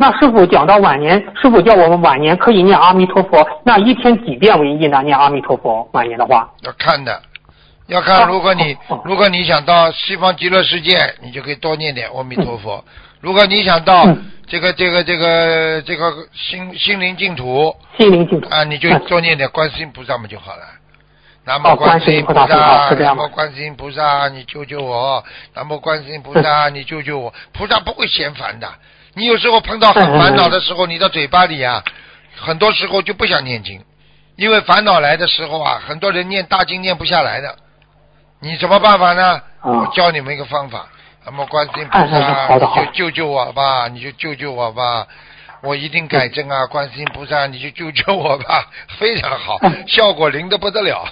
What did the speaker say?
那师傅讲到晚年，师傅叫我们晚年可以念阿弥陀佛，那一天几遍为宜呢？念阿弥陀佛，晚年的话。要看的，要看。如果你如果你想到西方极乐世界，你就可以多念点阿弥陀佛。如果你想到这个这个这个这个心心灵净土，心灵净土啊，你就多念点观世音菩萨嘛就好了。南无观世音菩萨，南无观世音菩萨，你救救我！南无观世音菩萨，你救救我！菩萨不会嫌烦的。你有时候碰到很烦恼的时候，你的嘴巴里啊，很多时候就不想念经，因为烦恼来的时候啊，很多人念大经念不下来的。你什么办法呢？我教你们一个方法，那么观世音菩萨，你就救救我吧，你就救救我吧，我一定改正啊！观世音菩萨，你就救救我吧，非常好，效果灵的不得了。